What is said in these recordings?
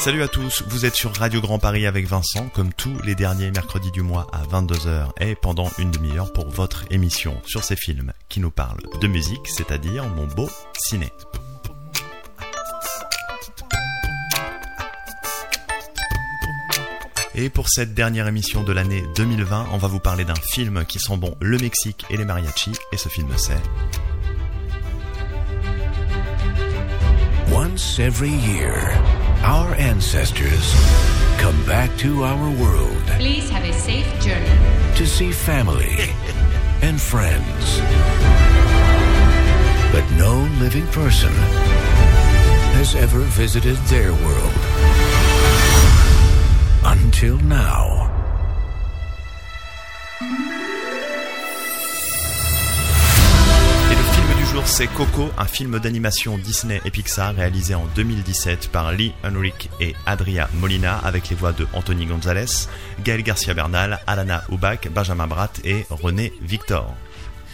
Salut à tous, vous êtes sur Radio Grand Paris avec Vincent, comme tous les derniers mercredis du mois à 22h et pendant une demi-heure pour votre émission sur ces films qui nous parlent de musique, c'est-à-dire mon beau ciné. Et pour cette dernière émission de l'année 2020, on va vous parler d'un film qui sent bon le Mexique et les mariachis, et ce film c'est... Once every year, our ancestors come back to our world Please have a safe journey. to see family and friends. But no living person has ever visited their world. Until now. C'est Coco, un film d'animation Disney et Pixar réalisé en 2017 par Lee Henrik et Adria Molina avec les voix de Anthony Gonzalez, Gaël Garcia Bernal, Alana Ubach, Benjamin Bratt et René Victor.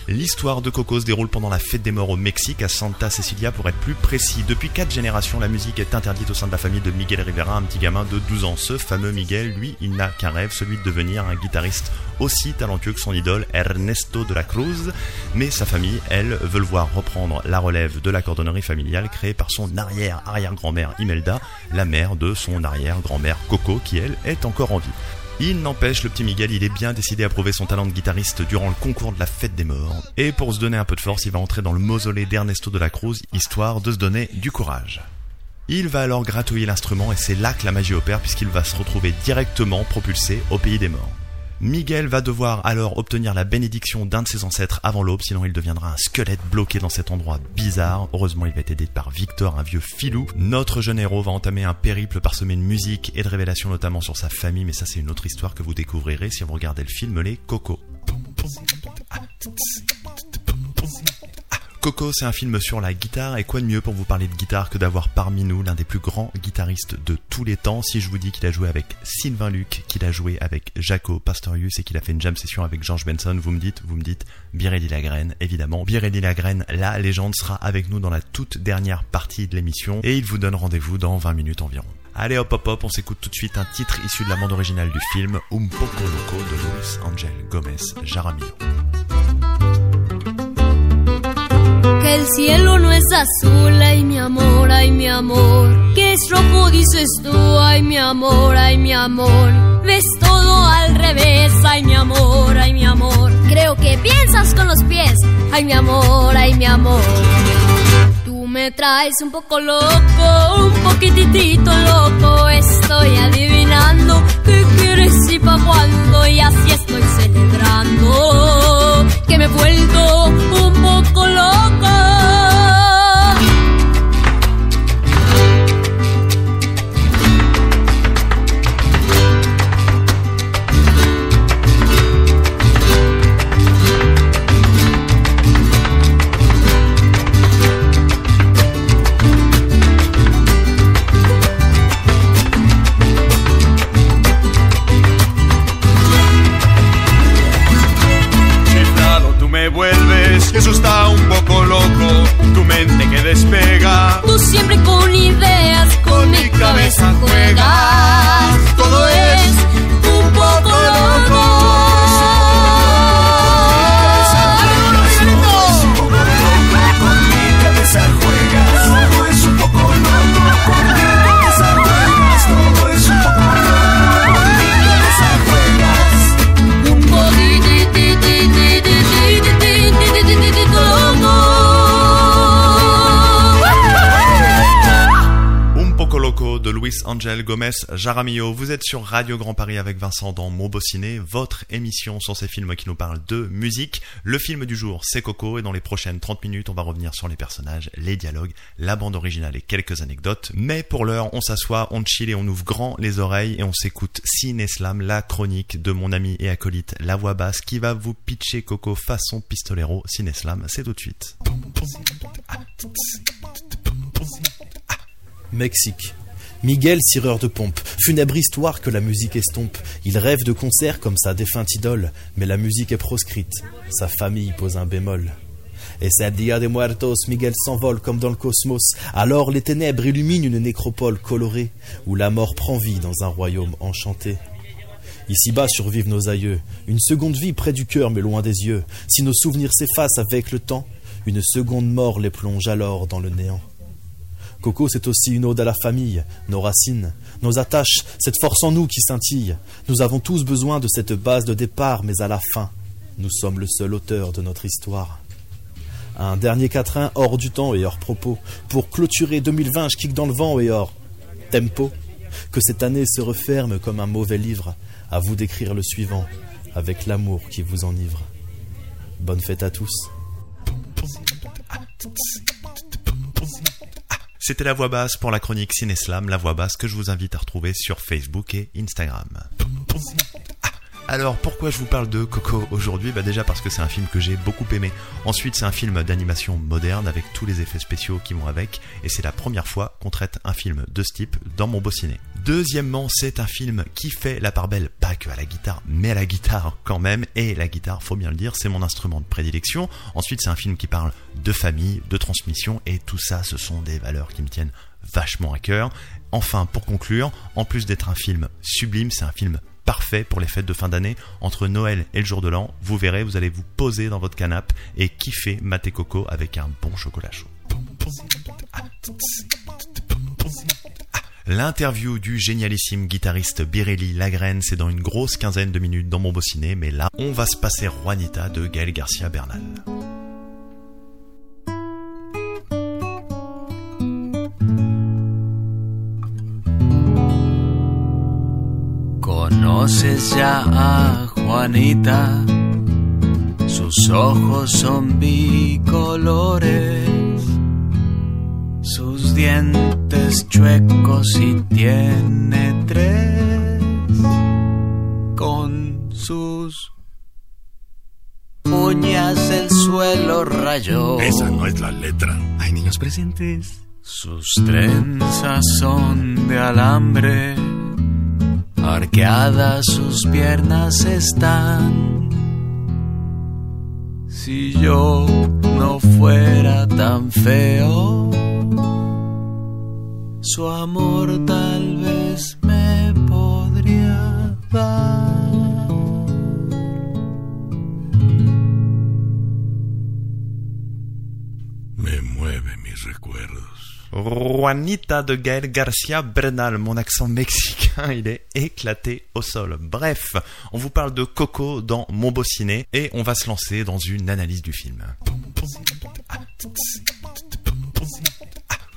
L'histoire de Coco se déroule pendant la fête des morts au Mexique, à Santa Cecilia pour être plus précis. Depuis quatre générations, la musique est interdite au sein de la famille de Miguel Rivera, un petit gamin de 12 ans. Ce fameux Miguel, lui, il n'a qu'un rêve, celui de devenir un guitariste aussi talentueux que son idole Ernesto de la Cruz. Mais sa famille, elle, veut le voir reprendre la relève de la cordonnerie familiale créée par son arrière-arrière-grand-mère Imelda, la mère de son arrière-grand-mère Coco, qui elle est encore en vie. Il n'empêche, le petit Miguel, il est bien décidé à prouver son talent de guitariste durant le concours de la fête des morts. Et pour se donner un peu de force, il va entrer dans le mausolée d'Ernesto de la Cruz, histoire de se donner du courage. Il va alors gratouiller l'instrument et c'est là que la magie opère puisqu'il va se retrouver directement propulsé au pays des morts. Miguel va devoir alors obtenir la bénédiction d'un de ses ancêtres avant l'aube, sinon il deviendra un squelette bloqué dans cet endroit bizarre. Heureusement, il va être aidé par Victor, un vieux filou. Notre jeune héros va entamer un périple parsemé de musique et de révélations notamment sur sa famille, mais ça c'est une autre histoire que vous découvrirez si vous regardez le film Les Coco. Coco, c'est un film sur la guitare, et quoi de mieux pour vous parler de guitare que d'avoir parmi nous l'un des plus grands guitaristes de tous les temps? Si je vous dis qu'il a joué avec Sylvain Luc, qu'il a joué avec Jaco Pastorius et qu'il a fait une jam session avec George Benson, vous me dites, vous me dites, Birelli Lagraine, évidemment. Birelli Lagraine, la légende sera avec nous dans la toute dernière partie de l'émission, et il vous donne rendez-vous dans 20 minutes environ. Allez hop hop hop, on s'écoute tout de suite un titre issu de la bande originale du film, Un poco loco de Luis Angel Gomez Jaramillo. El cielo no es azul, ay mi amor, ay mi amor. Que es rojo, dices tú, ay mi amor, ay mi amor. Ves todo al revés, ay mi amor, ay mi amor. Creo que piensas con los pies, ay mi amor, ay mi amor. Tú me traes un poco loco, un poquitito loco. Estoy adivinando qué quieres y pa' cuándo. Y así estoy celebrando que me he vuelto un poco loco. Mente que despega, Tú Gomez Jaramillo. Vous êtes sur Radio Grand Paris avec Vincent dans Mon Beau Ciné, votre émission sur ces films qui nous parlent de musique. Le film du jour, c'est Coco, et dans les prochaines 30 minutes, on va revenir sur les personnages, les dialogues, la bande originale et quelques anecdotes. Mais pour l'heure, on s'assoit, on chill et on ouvre grand les oreilles et on s'écoute Ciné Slam, la chronique de mon ami et acolyte La Voix Basse qui va vous pitcher Coco façon pistolero. Ciné Slam, c'est tout de suite. Mexique. Miguel, cireur de pompe, funèbre histoire que la musique estompe. Il rêve de concerts comme sa défunte idole, mais la musique est proscrite. Sa famille pose un bémol. Et c'est Dia de Muertos, Miguel s'envole comme dans le cosmos. Alors les ténèbres illuminent une nécropole colorée, où la mort prend vie dans un royaume enchanté. Ici-bas survivent nos aïeux, une seconde vie près du cœur mais loin des yeux. Si nos souvenirs s'effacent avec le temps, une seconde mort les plonge alors dans le néant. Coco, c'est aussi une ode à la famille, nos racines, nos attaches, cette force en nous qui scintille. Nous avons tous besoin de cette base de départ, mais à la fin, nous sommes le seul auteur de notre histoire. Un dernier quatrain hors du temps et hors propos. Pour clôturer 2020, je kick dans le vent et hors tempo. Que cette année se referme comme un mauvais livre. À vous d'écrire le suivant, avec l'amour qui vous enivre. Bonne fête à tous. C'était la voix basse pour la chronique Cineslam, la voix basse que je vous invite à retrouver sur Facebook et Instagram. Alors pourquoi je vous parle de Coco aujourd'hui Bah déjà parce que c'est un film que j'ai beaucoup aimé. Ensuite c'est un film d'animation moderne avec tous les effets spéciaux qui vont avec et c'est la première fois qu'on traite un film de ce type dans mon beau ciné. Deuxièmement c'est un film qui fait la part belle pas que à la guitare mais à la guitare quand même et la guitare faut bien le dire c'est mon instrument de prédilection. Ensuite c'est un film qui parle de famille, de transmission et tout ça ce sont des valeurs qui me tiennent vachement à cœur. Enfin pour conclure, en plus d'être un film sublime c'est un film parfait pour les fêtes de fin d'année entre Noël et le jour de l'an. Vous verrez, vous allez vous poser dans votre canapé et kiffer Maté Coco avec un bon chocolat chaud. L'interview du génialissime guitariste Birelli Lagraine, c'est dans une grosse quinzaine de minutes dans mon beau ciné, mais là, on va se passer Juanita de Gaël Garcia Bernal. Ya a Juanita, sus ojos son bicolores, sus dientes chuecos y tiene tres, con sus uñas el suelo rayó. Esa no es la letra. Hay niños presentes. Sus trenzas son de alambre Arqueadas sus piernas están. Si yo no fuera tan feo, su amor tal Juanita de Gaël Garcia Bernal. Mon accent mexicain, il est éclaté au sol. Bref, on vous parle de Coco dans Mon Beau Ciné et on va se lancer dans une analyse du film.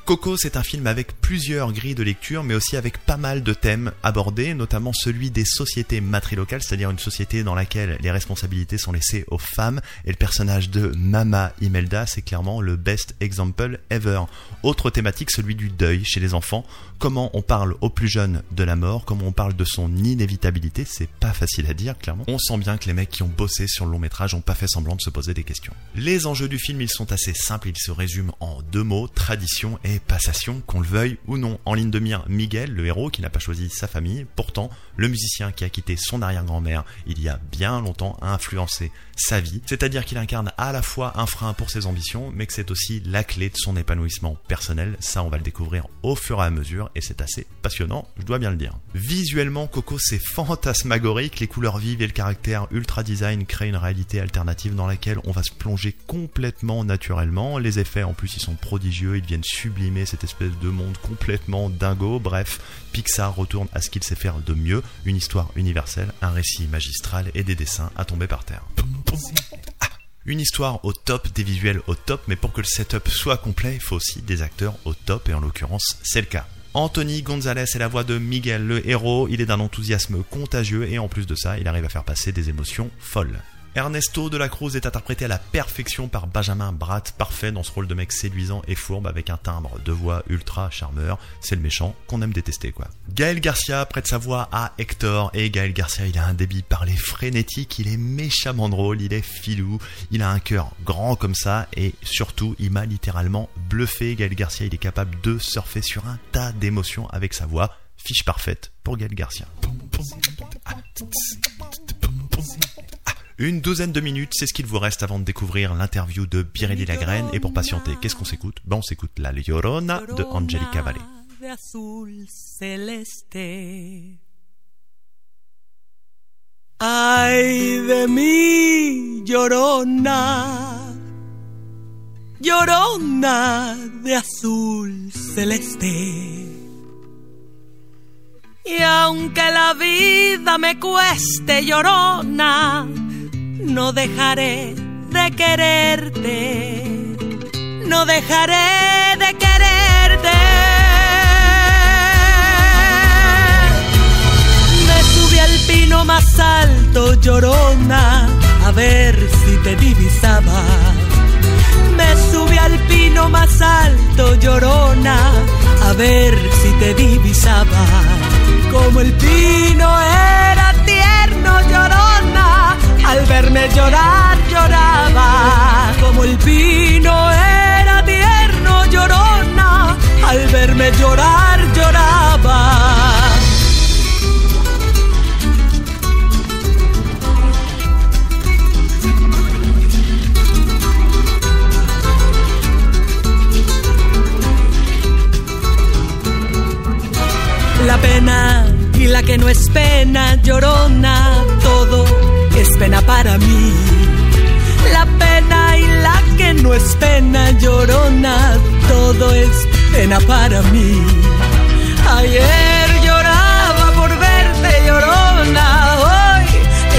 Coco, c'est un film avec plusieurs grilles de lecture, mais aussi avec pas mal de thèmes abordés, notamment celui des sociétés matrilocales, c'est-à-dire une société dans laquelle les responsabilités sont laissées aux femmes, et le personnage de Mama Imelda, c'est clairement le best example ever. Autre thématique, celui du deuil chez les enfants, comment on parle aux plus jeunes de la mort, comment on parle de son inévitabilité, c'est pas facile à dire, clairement. On sent bien que les mecs qui ont bossé sur le long métrage ont pas fait semblant de se poser des questions. Les enjeux du film, ils sont assez simples, ils se résument en deux mots, tradition et passation, qu'on le veuille ou non. En ligne de mire, Miguel, le héros qui n'a pas choisi sa famille, pourtant, le musicien qui a quitté son arrière-grand-mère il y a bien longtemps a influencé sa vie, c'est-à-dire qu'il incarne à la fois un frein pour ses ambitions, mais que c'est aussi la clé de son épanouissement personnel. Ça, on va le découvrir au fur et à mesure, et c'est assez passionnant, je dois bien le dire. Visuellement, Coco, c'est fantasmagorique, les couleurs vives et le caractère ultra design créent une réalité alternative dans laquelle on va se plonger complètement naturellement. Les effets, en plus, ils sont prodigieux, ils viennent cette espèce de monde complètement dingo. Bref, Pixar retourne à ce qu'il sait faire de mieux, une histoire universelle, un récit magistral et des dessins à tomber par terre. Une histoire au top, des visuels au top, mais pour que le setup soit complet, il faut aussi des acteurs au top, et en l'occurrence, c'est le cas. Anthony Gonzalez est la voix de Miguel, le héros, il est d'un enthousiasme contagieux, et en plus de ça, il arrive à faire passer des émotions folles. Ernesto de la Cruz est interprété à la perfection par Benjamin Bratt, parfait dans ce rôle de mec séduisant et fourbe avec un timbre de voix ultra charmeur. C'est le méchant qu'on aime détester quoi. Gaël Garcia prête sa voix à Hector et Gaël Garcia il a un débit parlé frénétique, il est méchamment drôle, il est filou, il a un cœur grand comme ça et surtout il m'a littéralement bluffé. Gaël Garcia il est capable de surfer sur un tas d'émotions avec sa voix. Fiche parfaite pour Gaël Garcia. Une douzaine de minutes, c'est ce qu'il vous reste avant de découvrir l'interview de Birelli Lagraine. Et pour patienter, qu'est-ce qu'on s'écoute? Ben on s'écoute La Llorona de Angelica Valley. de azul celeste. Ay de mí, llorona, llorona de azul celeste. Y aunque la vida me cueste, llorona, no dejaré de quererte, no dejaré de quererte. Me subí al pino más alto, llorona, a ver si te divisaba. Me subí al pino más alto, llorona, a ver si te divisaba. Como el pino era tierno, llorona, al verme llorar, lloraba. Como el pino era tierno, llorona, al verme llorar, lloraba. La pena y la que no es pena, llorona, es pena para mí. La pena y la que no es pena, llorona, todo es pena para mí. Ayer lloraba por verte, llorona, hoy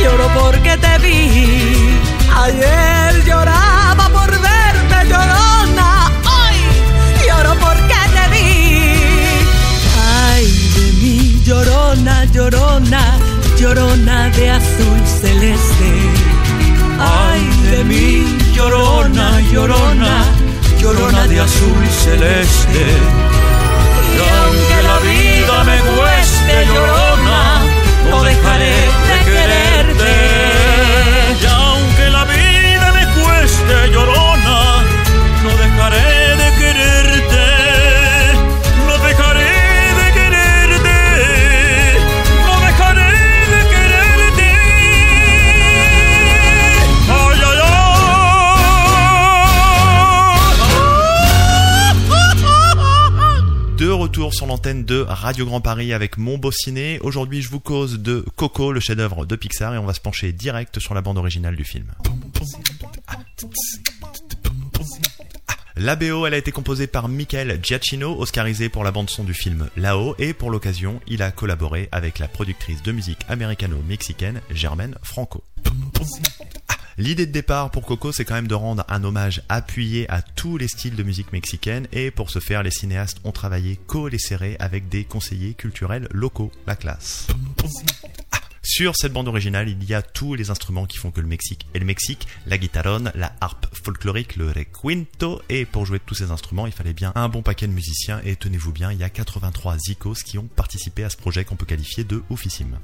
lloro porque te vi. Ayer lloraba por verte, llorona, hoy lloro porque te vi. Ay de mí, llorona, llorona, llorona de azul celeste. Ay de mí, llorona, llorona, llorona de azul celeste. Y aunque la vida me cueste, llorona, no dejaré de quererte. Y aunque la vida me cueste, llorona, no dejaré de Radio Grand Paris avec Mon Beau Ciné. Aujourd'hui, je vous cause de Coco, le chef-d'œuvre de Pixar, et on va se pencher direct sur la bande originale du film. La BO, elle a été composée par Michael Giacchino, oscarisé pour la bande-son du film Là-haut, et pour l'occasion, il a collaboré avec la productrice de musique américano-mexicaine Germaine Franco. L'idée de départ pour Coco, c'est quand même de rendre un hommage appuyé à tous les styles de musique mexicaine, et pour ce faire, les cinéastes ont travaillé collé serré avec des conseillers culturels locaux, la classe. Sur cette bande originale, il y a tous les instruments qui font que le Mexique est le Mexique, la guitaronne, la harpe folklorique, le requinto, et pour jouer de tous ces instruments, il fallait bien un bon paquet de musiciens, et tenez-vous bien, il y a 83 zikos qui ont participé à ce projet qu'on peut qualifier de oufissime.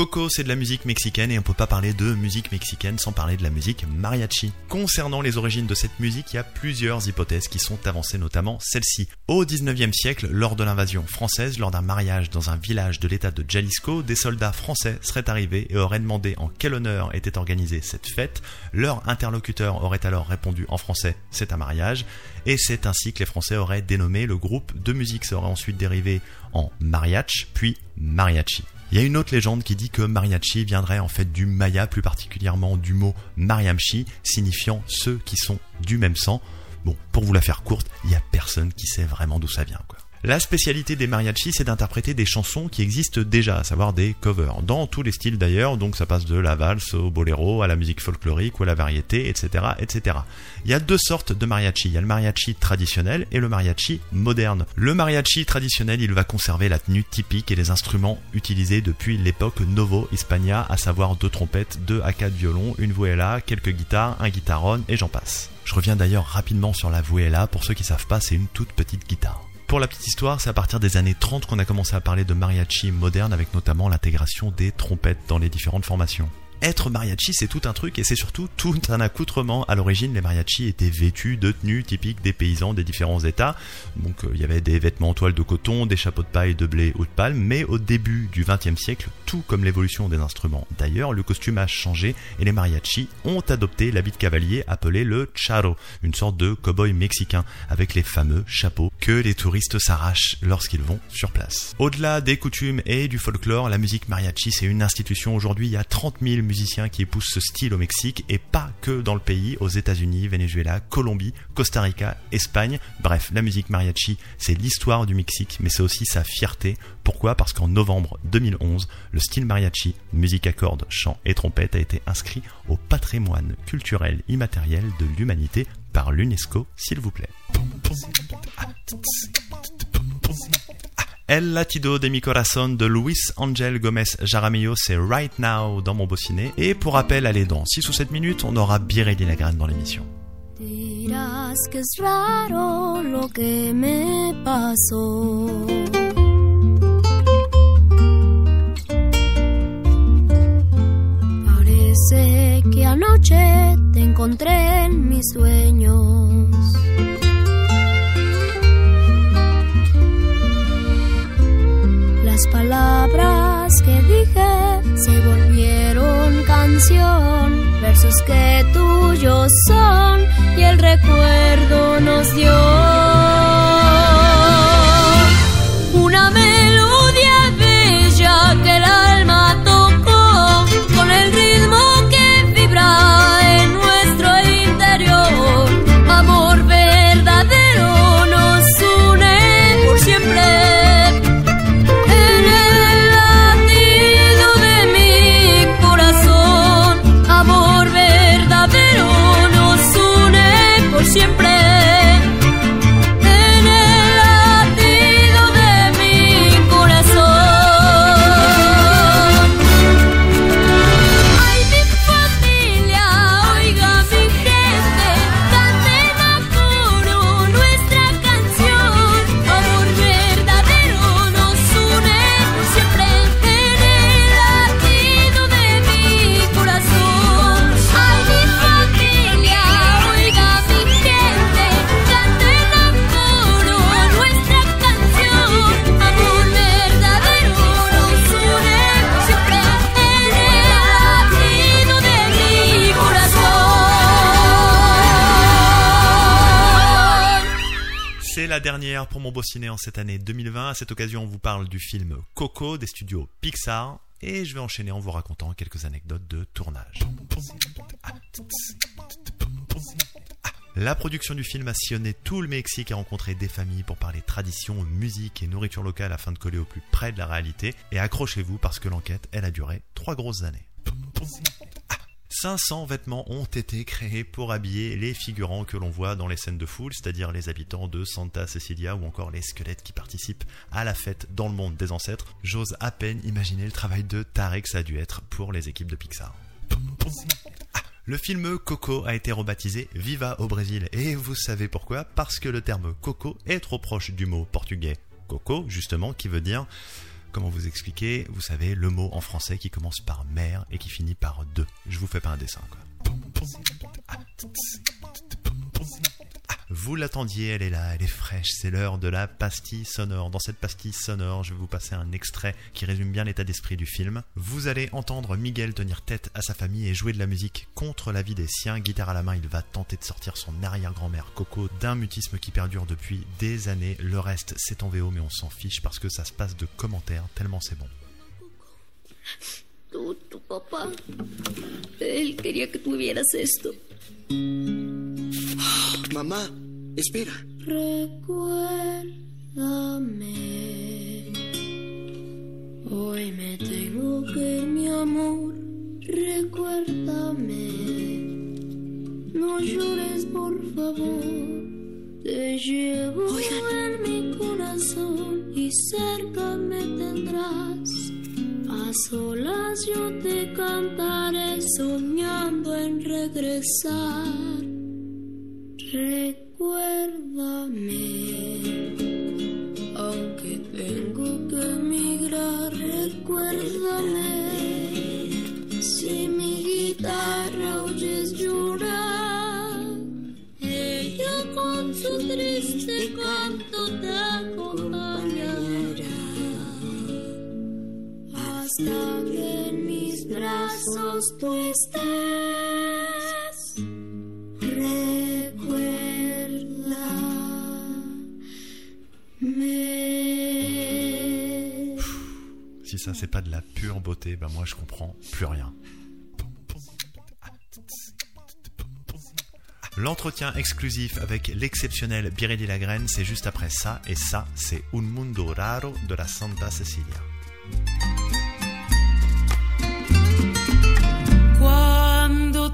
Coco, c'est de la musique mexicaine et on peut pas parler de musique mexicaine sans parler de la musique mariachi. Concernant les origines de cette musique, il y a plusieurs hypothèses qui sont avancées, notamment celle-ci. Au 19e siècle, lors de l'invasion française, lors d'un mariage dans un village de l'état de Jalisco, des soldats français seraient arrivés et auraient demandé en quel honneur était organisée cette fête. Leur interlocuteur aurait alors répondu en français c'est un mariage et c'est ainsi que les Français auraient dénommé le groupe de musique. Ça aurait ensuite dérivé en mariach, puis mariachi. Il y a une autre légende qui dit que mariachi viendrait en fait du maya, plus particulièrement du mot mariamchi, signifiant ceux qui sont du même sang. Bon, pour vous la faire courte, il y a personne qui sait vraiment d'où ça vient, quoi. La spécialité des mariachis, c'est d'interpréter des chansons qui existent déjà, à savoir des covers, dans tous les styles d'ailleurs, donc ça passe de la valse au boléro, à la musique folklorique ou à la variété, etc., etc. Il y a deux sortes de mariachi. Il y a le mariachi traditionnel et le mariachi moderne. Le mariachi traditionnel, il va conserver la tenue typique et les instruments utilisés depuis l'époque Novo Hispania, à savoir deux trompettes, deux à quatre violons, une vuela, quelques guitares, un guitaron et j'en passe. Je reviens d'ailleurs rapidement sur la vuela, pour ceux qui savent pas, c'est une toute petite guitare. Pour la petite histoire, c'est à partir des années 30 qu'on a commencé à parler de mariachi moderne avec notamment l'intégration des trompettes dans les différentes formations. Être mariachi, c'est tout un truc et c'est surtout tout un accoutrement. À l'origine, les mariachis étaient vêtus de tenues typiques des paysans des différents États. Donc euh, il y avait des vêtements en toile de coton, des chapeaux de paille, de blé ou de palme. Mais au début du XXe siècle, tout comme l'évolution des instruments d'ailleurs, le costume a changé et les mariachis ont adopté l'habit de cavalier appelé le charo, une sorte de cow-boy mexicain avec les fameux chapeaux que les touristes s'arrachent lorsqu'ils vont sur place. Au-delà des coutumes et du folklore, la musique mariachi c'est une institution. Aujourd'hui, il y a 30 000 musiciens qui épousent ce style au Mexique et pas que dans le pays, aux États-Unis, Venezuela, Colombie, Costa Rica, Espagne. Bref, la musique mariachi, c'est l'histoire du Mexique, mais c'est aussi sa fierté. Pourquoi? Parce qu'en novembre 2011, le style mariachi, musique à cordes, chant et trompette, a été inscrit au patrimoine culturel immatériel de l'humanité par l'UNESCO, s'il vous plaît. El latido de mi corazón de Luis Angel Gomez Jaramillo, c'est Right Now dans mon beau ciné. Et pour rappel, allez, dans 6 ou 7 minutes, on aura Birelli Lagrane dans l'émission. Dirás que es raro lo que me pasó. Parece que anoche te encontré en mis sueños. Las palabras que dije se volvieron canción, versos que tuyos son y el recuerdo nos dio la dernière pour mon beau ciné en cette année 2020. À cette occasion, on vous parle du film Coco des studios Pixar. Et je vais enchaîner en vous racontant quelques anecdotes de tournage. La production du film a sillonné tout le Mexique et rencontré des familles pour parler tradition, musique et nourriture locale afin de coller au plus près de la réalité. Et accrochez-vous parce que l'enquête, elle a duré trois grosses années. 500 vêtements ont été créés pour habiller les figurants que l'on voit dans les scènes de foule, c'est-à-dire les habitants de Santa Cecilia ou encore les squelettes qui participent à la fête dans le monde des ancêtres. J'ose à peine imaginer le travail de Tarek ça a dû être pour les équipes de Pixar. Ah, Le film Coco a été rebaptisé Viva au Brésil. Et vous savez pourquoi? Parce que le terme Coco est trop proche du mot portugais Coco, justement, qui veut dire, comment vous expliquer, vous savez, le mot en français qui commence par mère et qui finit par de. Je vous fais pas un dessin, quoi. Vous l'attendiez, elle est là, elle est fraîche, c'est l'heure de la pastille sonore. Dans cette pastille sonore, je vais vous passer un extrait qui résume bien l'état d'esprit du film. Vous allez entendre Miguel tenir tête à sa famille et jouer de la musique contre la vie des siens. Guitare à la main, il va tenter de sortir son arrière-grand-mère Coco d'un mutisme qui perdure depuis des années. Le reste, c'est en VO, mais on s'en fiche parce que ça se passe de commentaires tellement c'est bon. Tu, tu papá, él quería que tuvieras esto. Mamá, espera. Recuérdame. Hoy me tengo que ir, mi amor. Recuérdame. No llores, por favor. Te llevo en mi corazón y cerca me tendrás. A solas yo te cantaré soñando en regresar. Recuérdame, Si ça c'est pas de la pure beauté, ben moi je comprends plus rien. L'entretien exclusif avec l'exceptionnel Birelli Lagraine, c'est juste après ça, et ça, c'est Un Mundo Raro de la Santa Cecilia.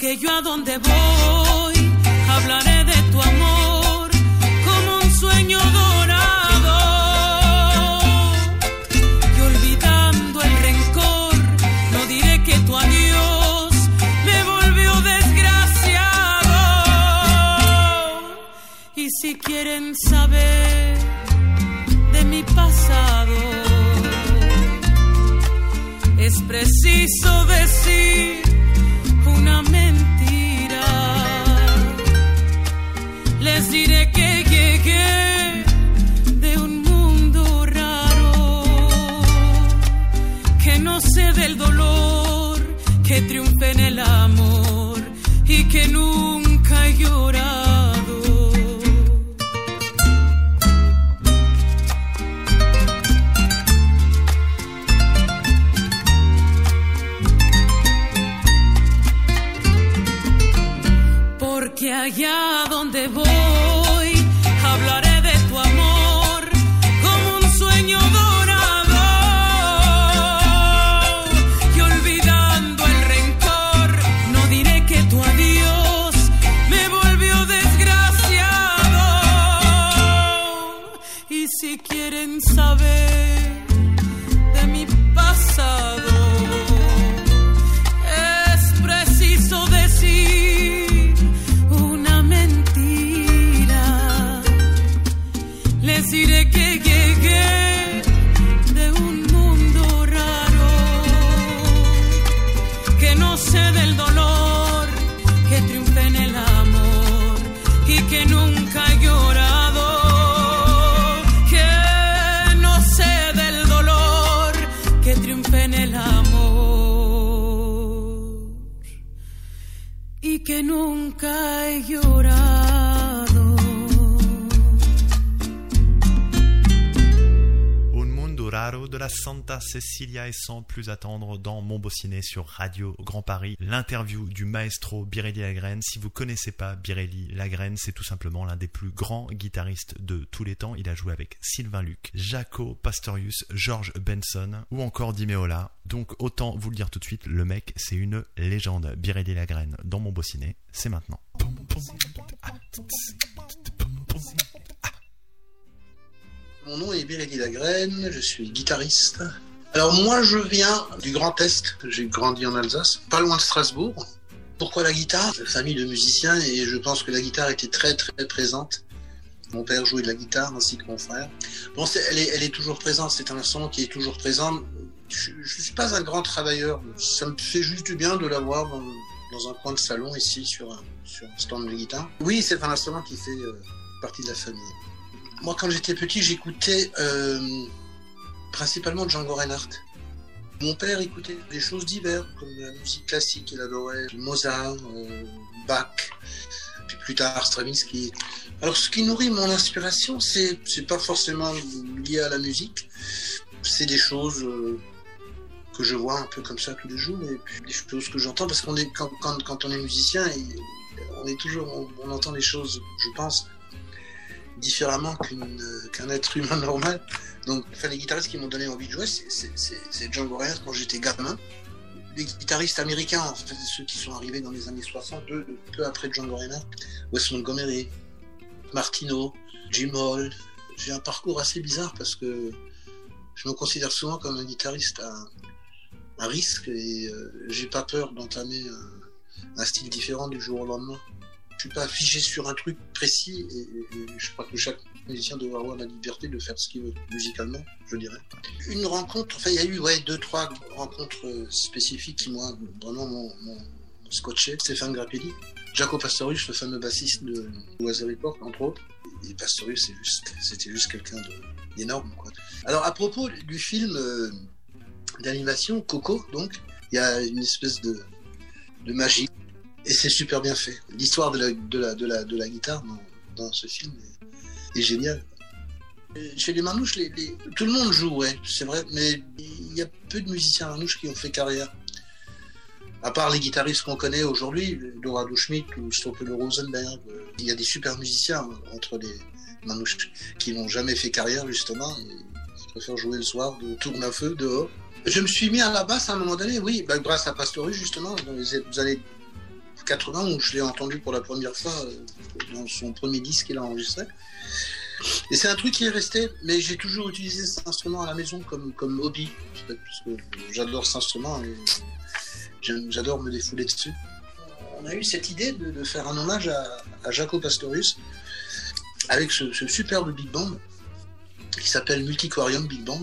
Porque yo a donde voy hablaré de tu amor como un sueño dorado. Y olvidando el rencor, no diré que tu adiós me volvió desgraciado. Y si quieren saber de mi pasado, es preciso decir una Les diré que llegué de un mundo raro, que no sé del dolor, que triunfe en el amor y que nunca he so de la Santa Cecilia et sans plus attendre dans Mon Beau Ciné sur Radio Grand Paris, l'interview du maestro Birelli Lagraine. Si vous connaissez pas Birelli Lagraine, c'est tout simplement l'un des plus grands guitaristes de tous les temps. Il a joué avec Sylvain Luc, Jaco Pastorius, George Benson ou encore Di Meola. Donc autant vous le dire tout de suite, le mec c'est une légende. Birelli Lagraine dans Mon Beau Ciné, c'est maintenant. Mon nom est Birelli Lagraine, je suis guitariste. Alors moi je viens du Grand Est, j'ai grandi en Alsace, pas loin de Strasbourg. Pourquoi la guitare? Famille de musiciens et je pense que la guitare était très très présente. Mon père jouait de la guitare ainsi que mon frère. Bon, elle, est, toujours présente, c'est un instrument qui est toujours présent. Je ne suis pas un grand travailleur, ça me fait juste du bien de l'avoir dans, dans un coin de salon ici sur un, sur un stand de guitare. Oui, c'est un instrument qui fait euh, partie de la famille. Moi, quand j'étais petit, j'écoutais euh, principalement Django Reinhardt. Mon père écoutait des choses diverses, comme la musique classique, il adorait Mozart, euh, Bach, puis plus tard Stravinsky. Alors, ce qui nourrit mon inspiration, c'est pas forcément lié à la musique. C'est des choses euh, que je vois un peu comme ça tous les jours, et puis des choses que j'entends, parce qu'on est quand, on est musicien, on est toujours, on, entend les choses, je pense, différemment euh, qu'un être humain normal. Donc, les guitaristes qui m'ont donné envie de jouer, c'est- Django Reinhardt quand j'étais gamin. Les guitaristes américains, en fait, ceux qui sont arrivés dans les années 60, peu, après Django Reinhardt, Wes Montgomery, Martino, Jim Hall. J'ai un parcours assez bizarre parce que je me considère souvent comme un guitariste à, risque et euh, j'ai pas peur d'entamer un style différent du jour au lendemain. Je suis pas figé sur un truc précis et, je crois que chaque musicien doit avoir la liberté de faire ce qu'il veut musicalement, je dirais. Une rencontre, enfin il y a eu ouais, deux, trois rencontres euh, spécifiques qui moi vraiment m'ont scotché. Stéphane Grappelli, Jaco Pastorius, le fameux bassiste de Weather Report, entre autres. Et Pastorius, c'est juste- c'était juste quelqu'un d'énorme. Alors, à propos du film euh, d'animation, Coco, donc, il y a une espèce de magie. Et c'est super bien fait. L'histoire de la, de, la, de, la, de la guitare dans, ce film est, géniale. Euh, Chez les Manouches, tout le monde joue, c'est vrai, mais il y a peu de musiciens Manouches qui ont fait carrière. À part les guitaristes qu'on connaît aujourd'hui, Dorado Schmidt ou Stoppel Rosenberg, euh, il y a des super musiciens entre les Manouches qui n'ont jamais fait carrière, justement, qui préfèrent jouer le soir de tourne à feu dehors. Je me suis mis à la basse à un moment donné, oui, bah, grâce à Pastorius, justement, dans les années 80, où je l'ai entendu pour la première fois euh, dans son premier disque qu'il a enregistré. Et c'est un truc qui est resté, mais j'ai toujours utilisé cet instrument à la maison comme, comme hobby, parce que j'adore cet instrument et j'adore me défouler dessus. On a eu cette idée de, faire un hommage à, à Jaco Pastorius avec ce, superbe big band qui s'appelle Multiquarium Big Band.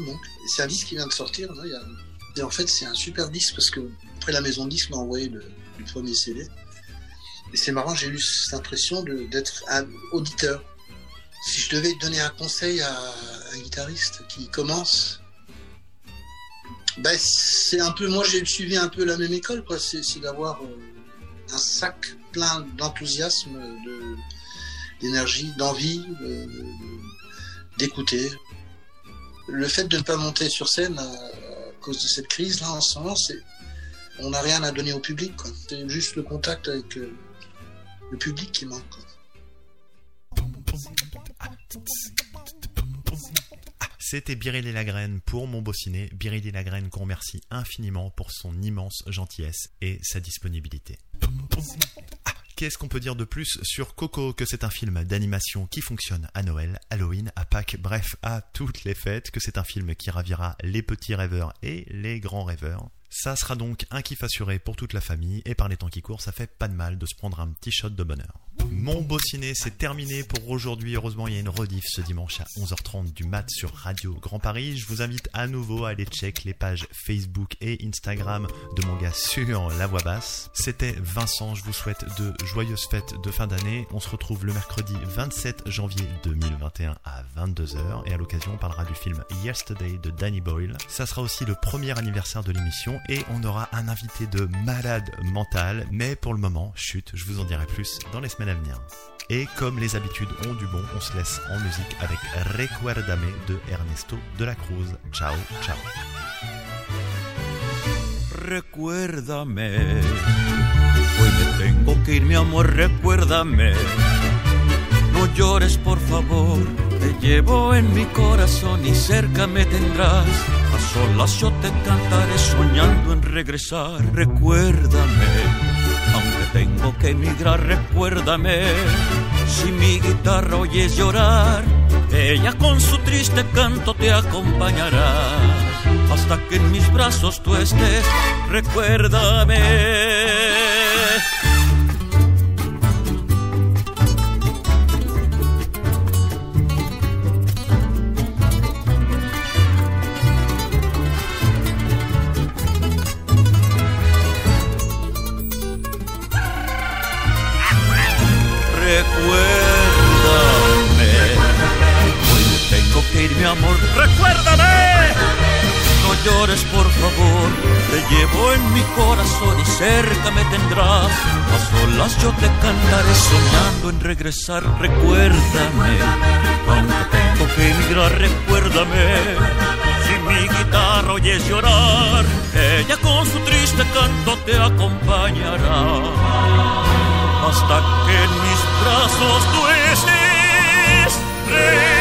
C'est un disque qui vient de sortir. a- Et en fait, c'est un super disque parce que après la maison de disque m'a envoyé le premier CD. C'est marrant, j'ai eu cette impression d'être auditeur. Si je devais donner un conseil à un guitariste qui commence, ben c'est un peu, moi j'ai suivi un peu la même école, quoi. C'est d'avoir euh, un sac plein d'enthousiasme, de- d'énergie, d'envie, de- de- d'écouter. Le fait de ne pas monter sur scène à, à cause de cette crise là en ce moment, c'est on n'a rien à donner au public. quoi. C'est juste le contact avec euh, le public qui manque. C'était Birelli Lagraine pour mon beau ciné. Birelli Lagraine qu'on remercie infiniment pour son immense gentillesse et sa disponibilité. Ah, Qu'est-ce qu'on peut dire de plus sur Coco que c'est un film d'animation qui fonctionne à Noël, Halloween, à Pâques, bref, à toutes les fêtes, que c'est un film qui ravira les petits rêveurs et les grands rêveurs. Ça sera donc un kiff assuré pour toute la famille et par les temps qui courent, ça fait pas de mal de se prendre un petit shot de bonheur. Mon beau ciné, c'est terminé pour aujourd'hui. Heureusement, il y a une rediff ce dimanche à 11h30 du mat sur Radio Grand Paris. Je vous invite à nouveau à aller check les pages Facebook et Instagram de mon gars sur la voix basse. C'était Vincent, je vous souhaite de joyeuses fêtes de fin d'année. On se retrouve le mercredi 27 janvier 2021 à 22h et à l'occasion on parlera du film Yesterday de Danny Boyle. Ça sera aussi le premier anniversaire de l'émission et on aura un invité de malade mental, mais pour le moment, chut, je vous en dirai plus dans les semaines à venir. Et comme les habitudes ont du bon, on se laisse en musique avec Recuerdame de Ernesto de la Cruz. Ciao, ciao. Recuérdame, hoy me tengo que ir, mi amor, recuérdame. No llores, por favor, te llevo en mi corazón y cerca me tendrás. Solas yo te cantaré soñando en regresar. Recuérdame, aunque tengo que emigrar, recuérdame. Si mi guitarra oyes llorar, ella con su triste canto te acompañará. Hasta que en mis brazos tú estés, recuérdame. Recuérdame, no llores por favor, te llevo en mi corazón y cerca me tendrás. A solas yo te cantaré soñando en regresar, recuérdame, aunque tengo que emigrar, recuérdame. Si mi guitarra oyes llorar, ella con su triste canto te acompañará. Hasta que en mis brazos tú estés.